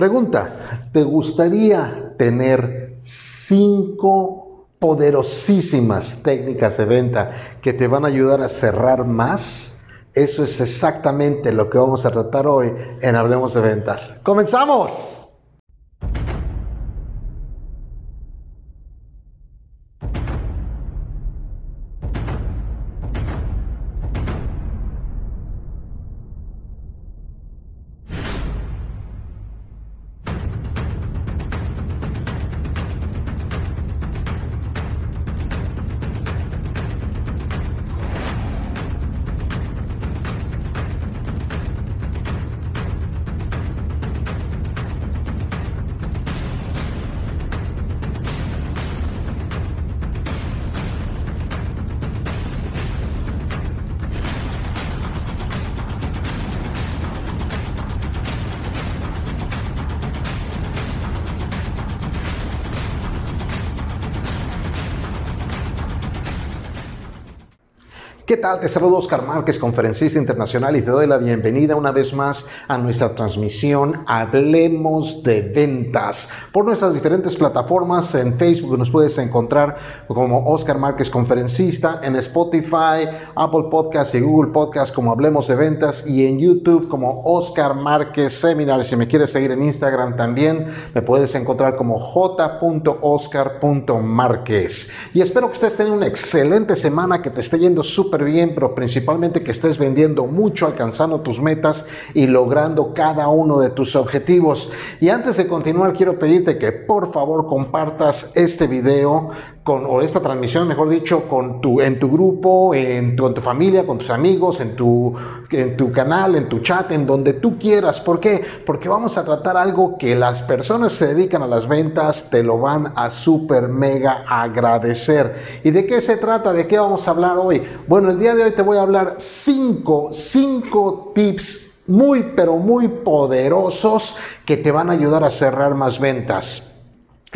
Pregunta, ¿te gustaría tener cinco poderosísimas técnicas de venta que te van a ayudar a cerrar más? Eso es exactamente lo que vamos a tratar hoy en Hablemos de Ventas. ¡Comenzamos! ¿Qué tal? Te saludo Oscar Márquez, conferencista internacional y te doy la bienvenida una vez más a nuestra transmisión Hablemos de Ventas. Por nuestras diferentes plataformas en Facebook nos puedes encontrar como Oscar Márquez Conferencista, en Spotify, Apple Podcast y Google Podcast como Hablemos de Ventas y en YouTube como Oscar Márquez Seminar. Si me quieres seguir en Instagram también me puedes encontrar como j.oscar.márquez. Y espero que estés teniendo una excelente semana, que te esté yendo súper bien, pero principalmente que estés vendiendo mucho, alcanzando tus metas y logrando cada uno de tus objetivos. Y antes de continuar, quiero pedirte que por favor compartas este video con, o esta transmisión, mejor dicho, con tu, en tu grupo, en tu, en tu familia, con tus amigos, en tu, en tu canal, en tu chat, en donde tú quieras. ¿Por qué? Porque vamos a tratar algo que las personas que se dedican a las ventas te lo van a super mega agradecer. ¿Y de qué se trata? ¿De qué vamos a hablar hoy? Bueno, el día de hoy te voy a hablar cinco, cinco tips muy, pero muy poderosos que te van a ayudar a cerrar más ventas.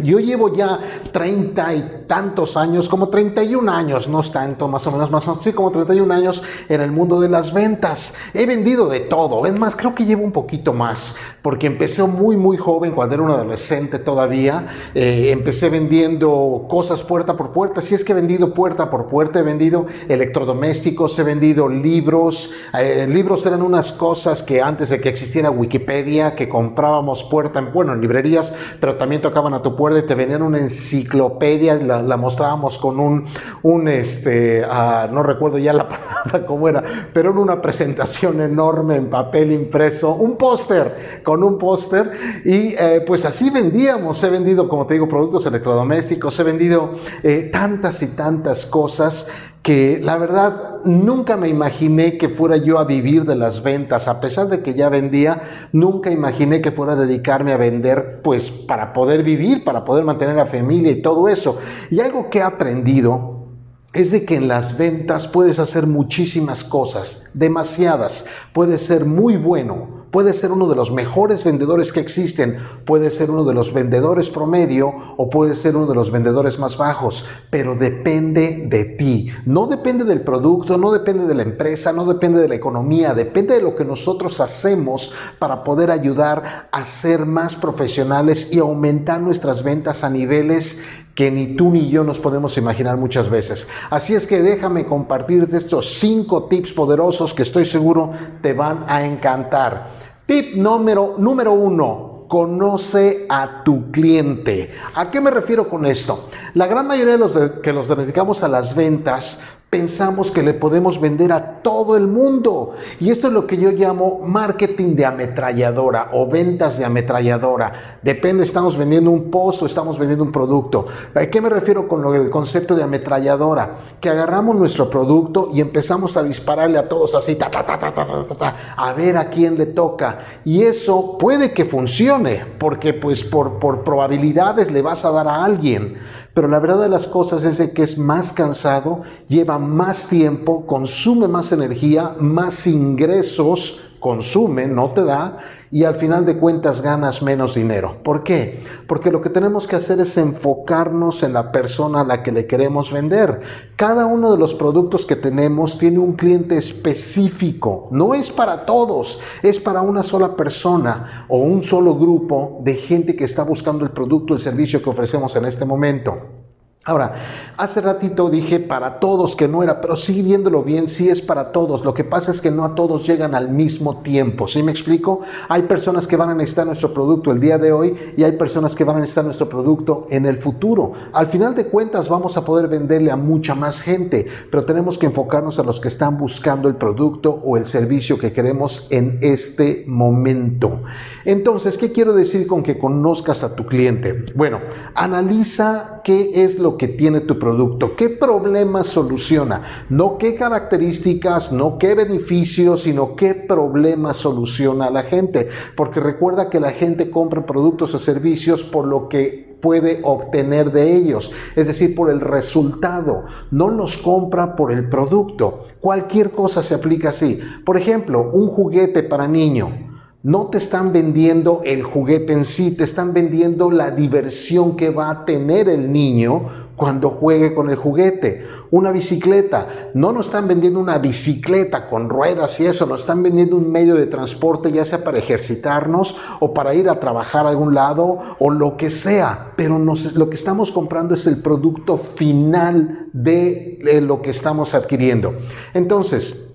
Yo llevo ya treinta y tantos años, como 31 años, no es tanto, más o menos, más o menos, sí, como 31 años en el mundo de las ventas. He vendido de todo, es más, creo que llevo un poquito más, porque empecé muy, muy joven, cuando era un adolescente todavía. Eh, empecé vendiendo cosas puerta por puerta. Si es que he vendido puerta por puerta, he vendido electrodomésticos, he vendido libros. Eh, libros eran unas cosas que antes de que existiera Wikipedia, que comprábamos puerta en, bueno, en librerías, pero también tocaban a tu puerta y te venían una enciclopedia, la, la mostrábamos con un, un este, ah, no recuerdo ya la palabra cómo era, pero era una presentación enorme en papel impreso, un póster, con un póster, y eh, pues así vendíamos, he vendido, como te digo, productos electrodomésticos, he vendido eh, tantas y tantas cosas que la verdad nunca me imaginé que fuera yo a vivir de las ventas, a pesar de que ya vendía, nunca imaginé que fuera a dedicarme a vender pues para poder vivir, para poder mantener a familia y todo eso. Y algo que he aprendido es de que en las ventas puedes hacer muchísimas cosas, demasiadas, puedes ser muy bueno, puede ser uno de los mejores vendedores que existen, puede ser uno de los vendedores promedio o puede ser uno de los vendedores más bajos, pero depende de ti. No depende del producto, no depende de la empresa, no depende de la economía, depende de lo que nosotros hacemos para poder ayudar a ser más profesionales y aumentar nuestras ventas a niveles que ni tú ni yo nos podemos imaginar muchas veces. Así es que déjame compartirte estos cinco tips poderosos que estoy seguro te van a encantar. Tip número, número uno, conoce a tu cliente. ¿A qué me refiero con esto? La gran mayoría de los que nos dedicamos a las ventas pensamos que le podemos vender a todo el mundo. Y esto es lo que yo llamo marketing de ametralladora o ventas de ametralladora. Depende, estamos vendiendo un post o estamos vendiendo un producto. ¿A qué me refiero con el concepto de ametralladora? Que agarramos nuestro producto y empezamos a dispararle a todos así, ta, ta, ta, a ver a quién le toca. Y eso puede que funcione, porque pues por, por probabilidades le vas a dar a alguien. Pero la verdad de las cosas es que es más cansado, lleva más tiempo, consume más energía, más ingresos consume, no te da y al final de cuentas ganas menos dinero. ¿Por qué? Porque lo que tenemos que hacer es enfocarnos en la persona a la que le queremos vender. Cada uno de los productos que tenemos tiene un cliente específico. No es para todos, es para una sola persona o un solo grupo de gente que está buscando el producto el servicio que ofrecemos en este momento. Ahora, hace ratito dije para todos que no era, pero sí viéndolo bien, sí es para todos. Lo que pasa es que no a todos llegan al mismo tiempo. ¿Sí me explico? Hay personas que van a necesitar nuestro producto el día de hoy y hay personas que van a necesitar nuestro producto en el futuro. Al final de cuentas vamos a poder venderle a mucha más gente, pero tenemos que enfocarnos a los que están buscando el producto o el servicio que queremos en este momento. Entonces, ¿qué quiero decir con que conozcas a tu cliente? Bueno, analiza qué es lo que tiene tu producto, qué problemas soluciona, no qué características, no qué beneficios, sino qué problemas soluciona a la gente. Porque recuerda que la gente compra productos o servicios por lo que puede obtener de ellos, es decir, por el resultado, no los compra por el producto. Cualquier cosa se aplica así. Por ejemplo, un juguete para niño no te están vendiendo el juguete en sí, te están vendiendo la diversión que va a tener el niño cuando juegue con el juguete. Una bicicleta, no nos están vendiendo una bicicleta con ruedas y eso, nos están vendiendo un medio de transporte, ya sea para ejercitarnos o para ir a trabajar a algún lado o lo que sea, pero lo que estamos comprando es el producto final de lo que estamos adquiriendo. Entonces,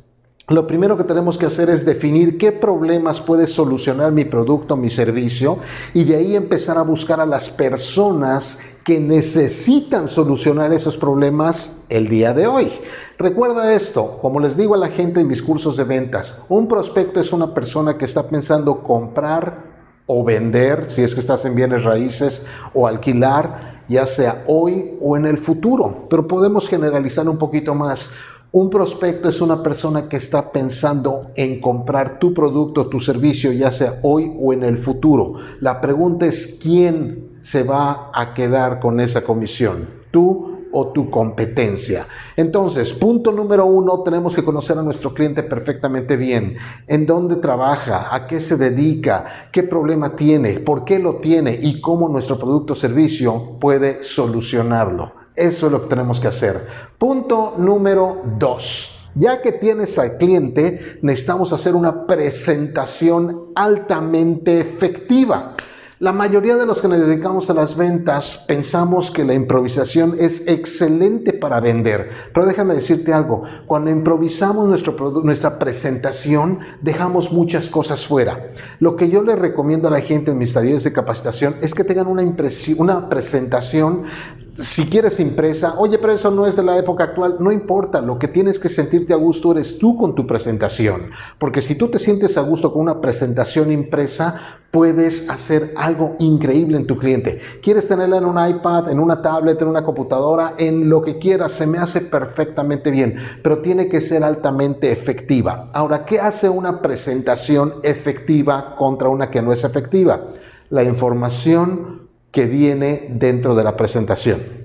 lo primero que tenemos que hacer es definir qué problemas puede solucionar mi producto, mi servicio, y de ahí empezar a buscar a las personas que necesitan solucionar esos problemas el día de hoy. Recuerda esto, como les digo a la gente en mis cursos de ventas, un prospecto es una persona que está pensando comprar o vender, si es que estás en bienes raíces, o alquilar, ya sea hoy o en el futuro. Pero podemos generalizar un poquito más. Un prospecto es una persona que está pensando en comprar tu producto, tu servicio, ya sea hoy o en el futuro. La pregunta es quién se va a quedar con esa comisión, tú o tu competencia. Entonces, punto número uno, tenemos que conocer a nuestro cliente perfectamente bien, en dónde trabaja, a qué se dedica, qué problema tiene, por qué lo tiene y cómo nuestro producto o servicio puede solucionarlo. Eso es lo que tenemos que hacer. Punto número dos. Ya que tienes al cliente, necesitamos hacer una presentación altamente efectiva. La mayoría de los que nos dedicamos a las ventas pensamos que la improvisación es excelente para vender, pero déjame decirte algo, cuando improvisamos nuestro nuestra presentación dejamos muchas cosas fuera. Lo que yo le recomiendo a la gente en mis talleres de capacitación es que tengan una, una presentación si quieres impresa, oye, pero eso no es de la época actual, no importa, lo que tienes que sentirte a gusto eres tú con tu presentación, porque si tú te sientes a gusto con una presentación impresa, puedes hacer algo increíble en tu cliente. Quieres tenerla en un iPad, en una tablet, en una computadora, en lo que quieras, se me hace perfectamente bien, pero tiene que ser altamente efectiva. Ahora, ¿qué hace una presentación efectiva contra una que no es efectiva? La información que viene dentro de la presentación.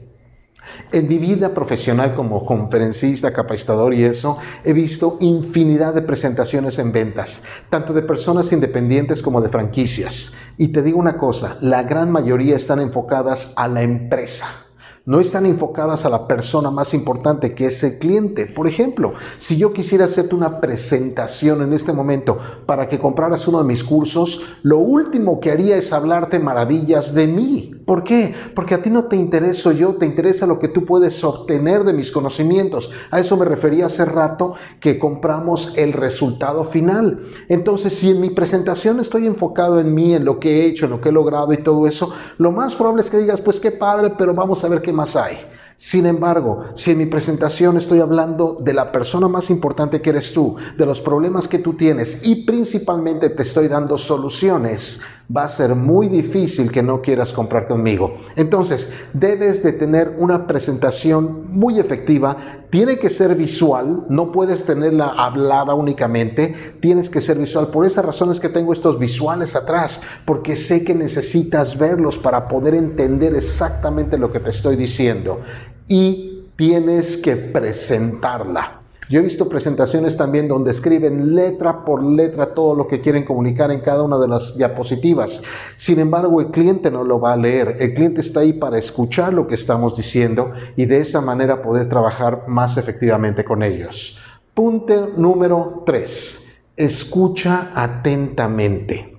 En mi vida profesional como conferencista, capacitador y eso, he visto infinidad de presentaciones en ventas, tanto de personas independientes como de franquicias. Y te digo una cosa, la gran mayoría están enfocadas a la empresa no están enfocadas a la persona más importante que es el cliente. Por ejemplo, si yo quisiera hacerte una presentación en este momento para que compraras uno de mis cursos, lo último que haría es hablarte maravillas de mí. ¿Por qué? Porque a ti no te intereso yo, te interesa lo que tú puedes obtener de mis conocimientos. A eso me refería hace rato que compramos el resultado final. Entonces, si en mi presentación estoy enfocado en mí, en lo que he hecho, en lo que he logrado y todo eso, lo más probable es que digas, pues qué padre, pero vamos a ver qué más hay. Sin embargo, si en mi presentación estoy hablando de la persona más importante que eres tú, de los problemas que tú tienes y principalmente te estoy dando soluciones, va a ser muy difícil que no quieras comprar conmigo. Entonces, debes de tener una presentación muy efectiva, tiene que ser visual, no puedes tenerla hablada únicamente, tienes que ser visual. Por esa razón es que tengo estos visuales atrás, porque sé que necesitas verlos para poder entender exactamente lo que te estoy diciendo. Y tienes que presentarla. Yo he visto presentaciones también donde escriben letra por letra todo lo que quieren comunicar en cada una de las diapositivas. Sin embargo, el cliente no lo va a leer. El cliente está ahí para escuchar lo que estamos diciendo y de esa manera poder trabajar más efectivamente con ellos. Punto número 3. Escucha atentamente.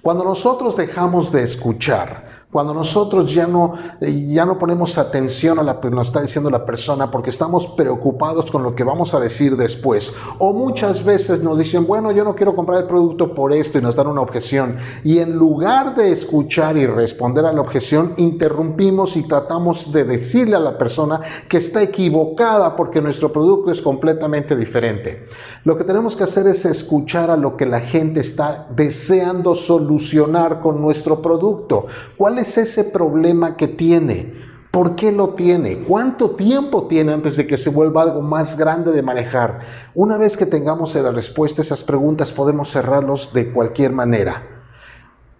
Cuando nosotros dejamos de escuchar, cuando nosotros ya no, eh, ya no ponemos atención a lo que nos está diciendo la persona porque estamos preocupados con lo que vamos a decir después. O muchas veces nos dicen, bueno, yo no quiero comprar el producto por esto y nos dan una objeción. Y en lugar de escuchar y responder a la objeción, interrumpimos y tratamos de decirle a la persona que está equivocada porque nuestro producto es completamente diferente. Lo que tenemos que hacer es escuchar a lo que la gente está deseando solucionar con nuestro producto. ¿Cuál ¿Cuál es ese problema que tiene? ¿Por qué lo tiene? ¿Cuánto tiempo tiene antes de que se vuelva algo más grande de manejar? Una vez que tengamos la respuesta a esas preguntas, podemos cerrarlos de cualquier manera.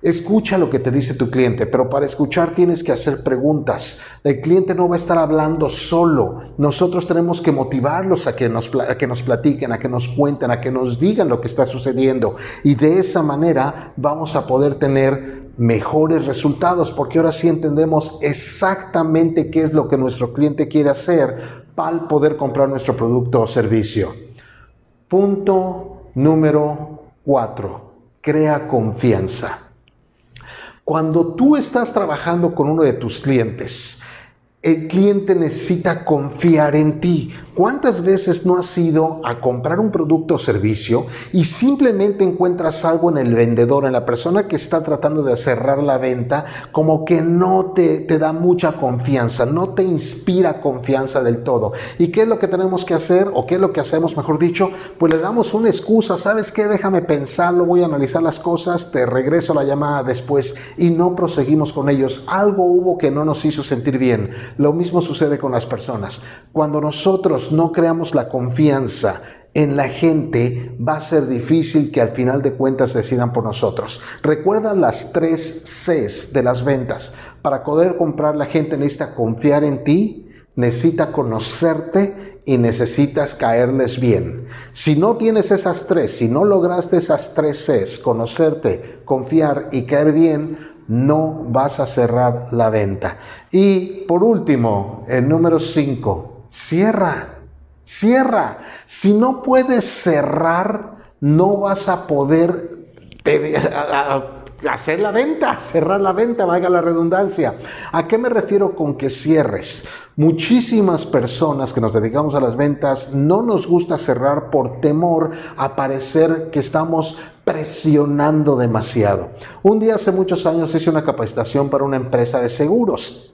Escucha lo que te dice tu cliente, pero para escuchar tienes que hacer preguntas. El cliente no va a estar hablando solo. Nosotros tenemos que motivarlos a que nos, a que nos platiquen, a que nos cuenten, a que nos digan lo que está sucediendo. Y de esa manera vamos a poder tener mejores resultados, porque ahora sí entendemos exactamente qué es lo que nuestro cliente quiere hacer para poder comprar nuestro producto o servicio. Punto número cuatro, crea confianza. Cuando tú estás trabajando con uno de tus clientes, el cliente necesita confiar en ti. ¿Cuántas veces no has ido a comprar un producto o servicio y simplemente encuentras algo en el vendedor, en la persona que está tratando de cerrar la venta, como que no te, da mucha confianza, no te inspira confianza del todo? ¿Y qué es lo que tenemos que hacer o qué es lo que hacemos, mejor dicho? Pues le damos una excusa, ¿sabes qué? Déjame pensarlo, voy a analizar las cosas, te regreso la llamada después y no proseguimos con ellos. Algo hubo que no nos hizo sentir bien. Lo mismo sucede con las personas. Cuando nosotros no creamos la confianza en la gente, va a ser difícil que al final de cuentas decidan por nosotros. Recuerda las tres Cs de las ventas. Para poder comprar la gente necesita confiar en ti, necesita conocerte y necesitas caerles bien. Si no tienes esas tres, si no lograste esas tres Cs, conocerte, confiar y caer bien, no vas a cerrar la venta. Y por último, el número cinco, cierra. Cierra. Si no puedes cerrar, no vas a poder hacer la venta, cerrar la venta, valga la redundancia. ¿A qué me refiero con que cierres? Muchísimas personas que nos dedicamos a las ventas no nos gusta cerrar por temor a parecer que estamos presionando demasiado. Un día hace muchos años hice una capacitación para una empresa de seguros.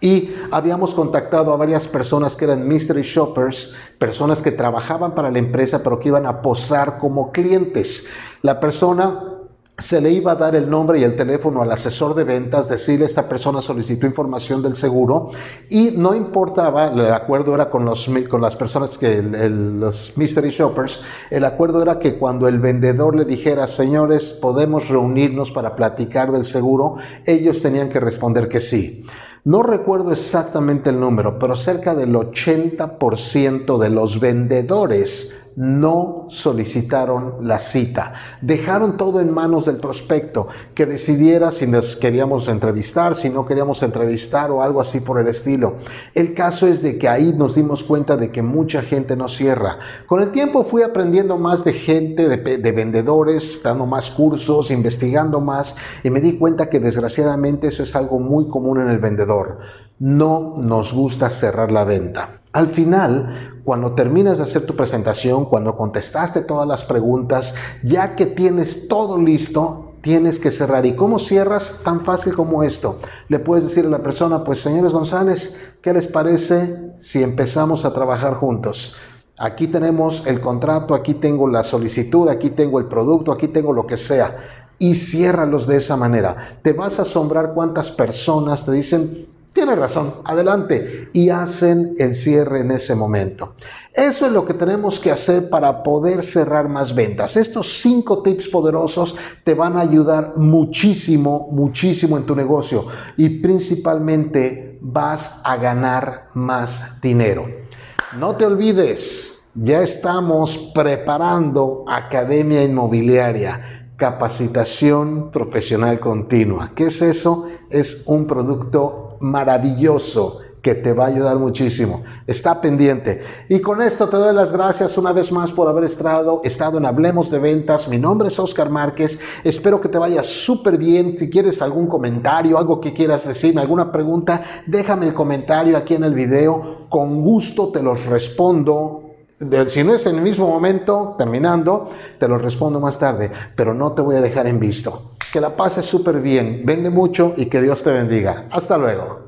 Y habíamos contactado a varias personas que eran mystery shoppers, personas que trabajaban para la empresa pero que iban a posar como clientes. La persona se le iba a dar el nombre y el teléfono al asesor de ventas, decirle esta persona solicitó información del seguro y no importaba, el acuerdo era con, los, con las personas que los mystery shoppers, el acuerdo era que cuando el vendedor le dijera, señores, podemos reunirnos para platicar del seguro, ellos tenían que responder que sí. No recuerdo exactamente el número, pero cerca del 80% de los vendedores no solicitaron la cita. Dejaron todo en manos del prospecto, que decidiera si nos queríamos entrevistar, si no queríamos entrevistar o algo así por el estilo. El caso es de que ahí nos dimos cuenta de que mucha gente no cierra. Con el tiempo fui aprendiendo más de gente, de, de vendedores, dando más cursos, investigando más y me di cuenta que desgraciadamente eso es algo muy común en el vendedor. No nos gusta cerrar la venta. Al final, cuando terminas de hacer tu presentación, cuando contestaste todas las preguntas, ya que tienes todo listo, tienes que cerrar. ¿Y cómo cierras? Tan fácil como esto. Le puedes decir a la persona, pues señores González, ¿qué les parece si empezamos a trabajar juntos? Aquí tenemos el contrato, aquí tengo la solicitud, aquí tengo el producto, aquí tengo lo que sea. Y ciérralos de esa manera. Te vas a asombrar cuántas personas te dicen, tiene razón, adelante. Y hacen el cierre en ese momento. Eso es lo que tenemos que hacer para poder cerrar más ventas. Estos cinco tips poderosos te van a ayudar muchísimo, muchísimo en tu negocio. Y principalmente vas a ganar más dinero. No te olvides ya estamos preparando Academia Inmobiliaria, capacitación profesional continua. ¿Qué es eso? Es un producto maravilloso que te va a ayudar muchísimo. Está pendiente. Y con esto te doy las gracias una vez más por haber estado, estado en Hablemos de Ventas. Mi nombre es Oscar Márquez. Espero que te vaya súper bien. Si quieres algún comentario, algo que quieras decirme, alguna pregunta, déjame el comentario aquí en el video. Con gusto te los respondo si no es en el mismo momento, terminando, te lo respondo más tarde, pero no te voy a dejar en visto. Que la pases súper bien, vende mucho y que Dios te bendiga. Hasta luego.